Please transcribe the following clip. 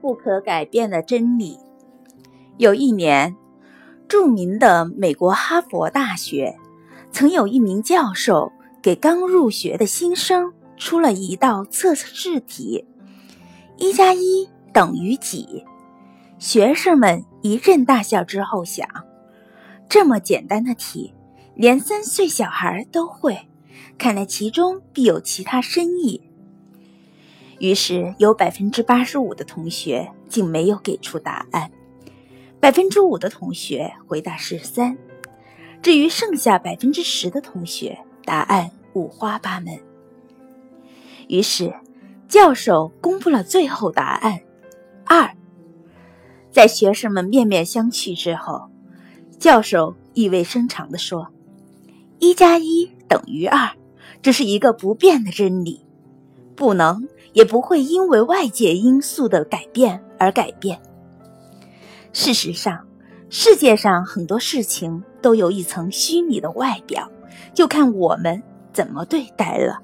不可改变的真理。有一年，著名的美国哈佛大学曾有一名教授给刚入学的新生出了一道测试题：“一加一等于几？”学生们一阵大笑之后想：“这么简单的题，连三岁小孩都会，看来其中必有其他深意。”于是，有百分之八十五的同学竟没有给出答案，百分之五的同学回答是三，至于剩下百分之十的同学，答案五花八门。于是，教授公布了最后答案：二。在学生们面面相觑之后，教授意味深长地说：“一加一等于二，这是一个不变的真理，不能。”也不会因为外界因素的改变而改变。事实上，世界上很多事情都有一层虚拟的外表，就看我们怎么对待了。